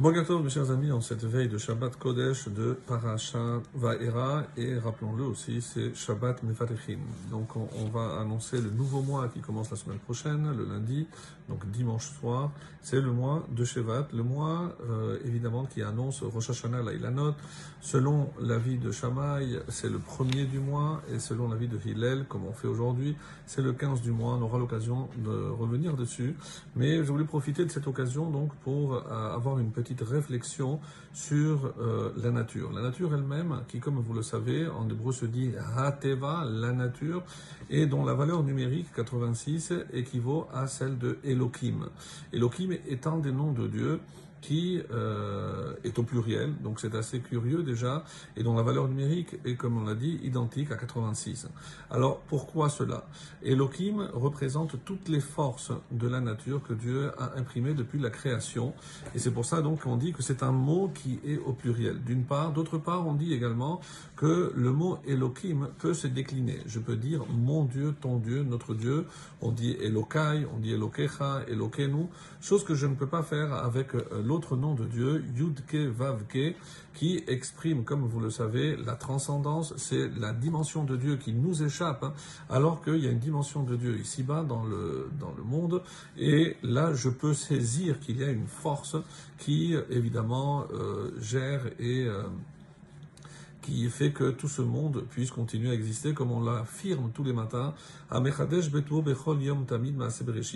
Bonjour mes chers amis, en cette veille de Shabbat Kodesh de Parashat Va'era et rappelons-le aussi, c'est Shabbat Mefarechim. Donc on, va annoncer le nouveau mois qui commence la semaine prochaine, le lundi, donc dimanche soir. C'est le mois de Shevat, le mois euh, évidemment qui annonce Rosh Hashanah Lailanot. Selon l'avis de Shammai, c'est le premier du mois et selon l'avis de Hillel, comme on fait aujourd'hui, c'est le 15 du mois. On aura l'occasion de revenir dessus. Mais je voulais profiter de cette occasion donc pour euh, avoir une petite réflexion sur euh, la nature. La nature elle-même, qui comme vous le savez, en hébreu se dit Hateva, la nature, et dont la valeur numérique 86 équivaut à celle de Elohim. Elohim étant des noms de Dieu qui euh, est au pluriel, donc c'est assez curieux déjà, et dont la valeur numérique est, comme on l'a dit, identique à 86. Alors pourquoi cela? Elohim représente toutes les forces de la nature que Dieu a imprimées depuis la création, et c'est pour ça donc qu'on dit que c'est un mot qui est au pluriel. D'une part, d'autre part, on dit également que le mot Elohim peut se décliner. Je peux dire mon Dieu, ton Dieu, notre Dieu. On dit Elokai, on dit Elokecha, Elokenu, chose que je ne peux pas faire avec euh, l'autre nom de Dieu, Yudke Vavke, qui exprime, comme vous le savez, la transcendance, c'est la dimension de Dieu qui nous échappe, hein, alors qu'il y a une dimension de Dieu ici-bas dans le, monde, et là je peux saisir qu'il y a une force qui, évidemment, euh, gère et... Euh, qui fait que tout ce monde puisse continuer à exister comme on l'affirme tous les matins.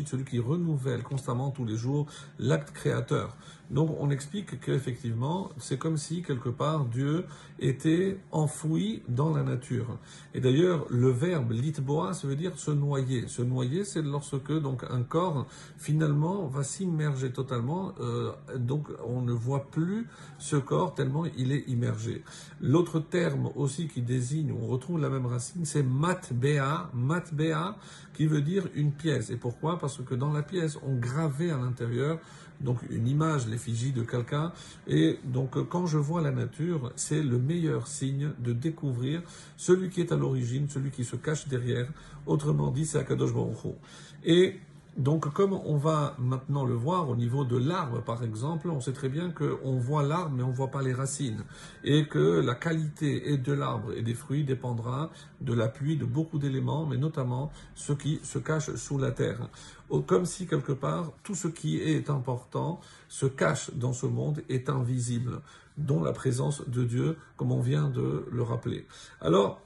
Celui qui renouvelle constamment tous les jours l'acte créateur. Donc on explique qu'effectivement, c'est comme si quelque part Dieu était enfoui dans la nature. Et d'ailleurs, le verbe litboa, ça veut dire se noyer. Se noyer, c'est lorsque donc un corps finalement va s'immerger totalement. Euh, donc on ne voit plus ce corps tellement il est immergé. L'autre terme aussi qui désigne, on retrouve la même racine, c'est matbea, matbea, qui veut dire une pièce. Et pourquoi? Parce que dans la pièce, on gravait à l'intérieur donc une image, l'effigie de quelqu'un. Et donc quand je vois la nature, c'est le meilleur signe de découvrir celui qui est à l'origine, celui qui se cache derrière. Autrement dit, c'est Akadosh Baruch Et donc, comme on va maintenant le voir au niveau de l'arbre, par exemple, on sait très bien qu'on voit l'arbre, mais on ne voit pas les racines. Et que la qualité de l'arbre et des fruits dépendra de l'appui de beaucoup d'éléments, mais notamment ce qui se cache sous la terre. Comme si, quelque part, tout ce qui est important se cache dans ce monde, est invisible, dont la présence de Dieu, comme on vient de le rappeler. Alors,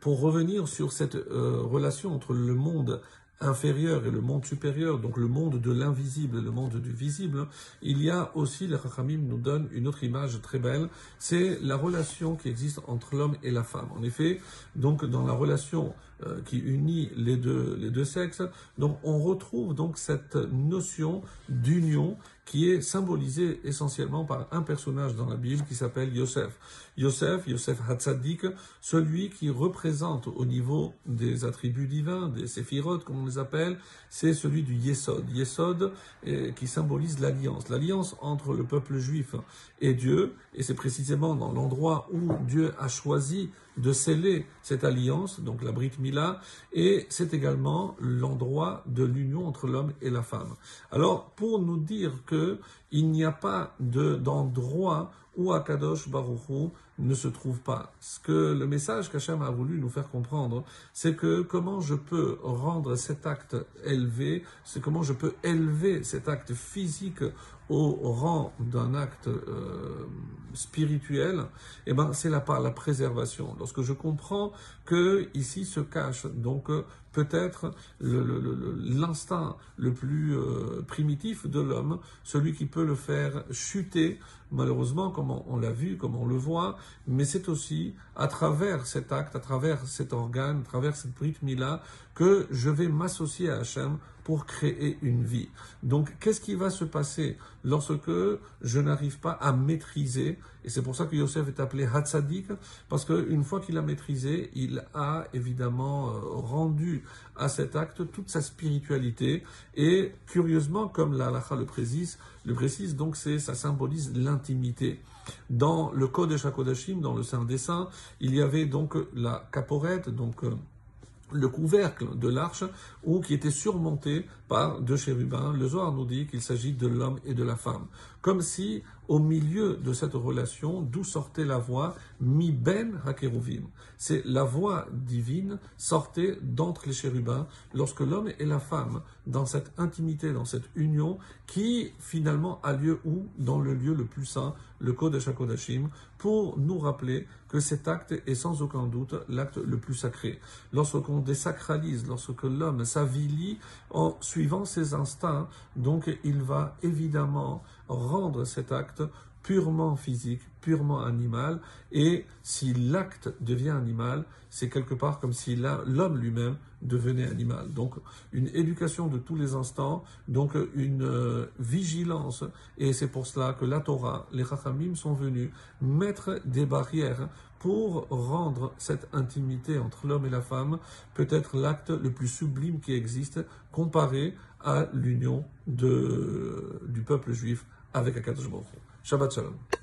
pour revenir sur cette euh, relation entre le monde inférieur et le monde supérieur, donc le monde de l'invisible et le monde du visible, il y a aussi, les Rachamim nous donnent une autre image très belle, c'est la relation qui existe entre l'homme et la femme. En effet, donc dans la relation euh, qui unit les deux, les deux sexes, donc on retrouve donc cette notion d'union qui est symbolisée essentiellement par un personnage dans la Bible qui s'appelle Yosef. Yosef, Yosef Hatzadik, celui qui représente au niveau des attributs divins, des séphirotes comme on les appelle, c'est celui du Yesod. Yesod qui symbolise l'alliance, l'alliance entre le peuple juif et Dieu, et c'est précisément dans l'endroit où Dieu a choisi de sceller cette alliance, donc la Brit Mila, et c'est également l'endroit de l'union entre l'homme et la femme. Alors, pour nous dire que que il n'y a pas d'endroit où Akadosh Baruchou ne se trouve pas. Ce que le message qu'Hachem a voulu nous faire comprendre, c'est que comment je peux rendre cet acte élevé, c'est comment je peux élever cet acte physique au rang d'un acte euh, spirituel, eh ben c'est la part la préservation. Lorsque je comprends que ici se cache donc peut-être l'instinct le, le, plus euh, primitif de l'homme, celui qui peut le faire chuter, malheureusement, comme on, l'a vu, comme on le voit, mais c'est aussi à travers cet acte, à travers cet organe, à travers cette brite mila, que je vais m'associer à Hachem pour créer une vie. Donc, qu'est-ce qui va se passer lorsque je n'arrive pas à maîtriser Et c'est pour ça que Yosef est appelé Hatzadik, parce qu'une fois qu'il a maîtrisé, il a évidemment euh, rendu à cet acte toute sa spiritualité. Et curieusement, comme la halakha le précise, le précise donc c'est ça symbolise Dans le Code de Shakodashim, dans le Saint des Saints, il y avait donc la caporette, donc euh, le couvercle de l'arche, ou qui était surmonté par deux chérubins. Le Zohar nous dit qu'il s'agit de l'homme et de la femme. Comme si, au milieu de cette relation, d'où sortait la voix Mi Ben Hakeruvim. C'est la voix divine sortait d'entre les chérubins lorsque l'homme et la femme, dans cette intimité, dans cette union, qui finalement a lieu où? Dans le lieu le plus saint, le Kodesh HaKodashim, pour nous rappeler que cet acte est sans aucun doute l'acte le plus sacré. Lorsqu'on désacralise, lorsque l'homme s'avilit en suivant ses instincts, donc il va évidemment cet acte purement physique, purement animal, et si l'acte devient animal, c'est quelque part comme si l'homme lui-même devenait animal. Donc une éducation de tous les instants, donc une euh, vigilance, et c'est pour cela que la Torah, les Rachamim sont venus mettre des barrières pour rendre cette intimité entre l'homme et la femme peut-être l'acte le plus sublime qui existe comparé à l'union du peuple juif avec Akadosh Baruch Shabbat Shalom.